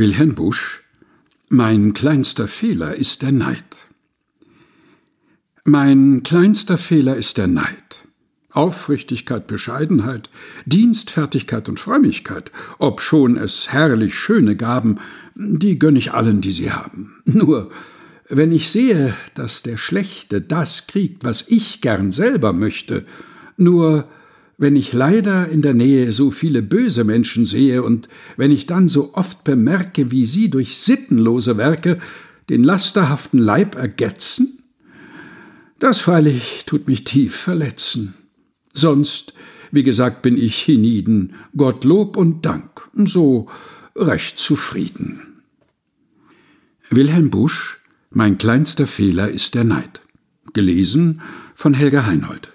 Wilhelm Busch Mein kleinster Fehler ist der Neid. Mein kleinster Fehler ist der Neid. Aufrichtigkeit, Bescheidenheit, Dienstfertigkeit und Frömmigkeit, obschon es herrlich schöne Gaben, die gönn ich allen, die sie haben. Nur, wenn ich sehe, dass der Schlechte das kriegt, was ich gern selber möchte, nur wenn ich leider in der Nähe so viele böse Menschen sehe und wenn ich dann so oft bemerke, wie sie durch sittenlose Werke den lasterhaften Leib ergetzen, das freilich tut mich tief verletzen. Sonst, wie gesagt, bin ich hienieden, Gottlob und Dank, so recht zufrieden. Wilhelm Busch Mein kleinster Fehler ist der Neid. Gelesen von Helga Heinold.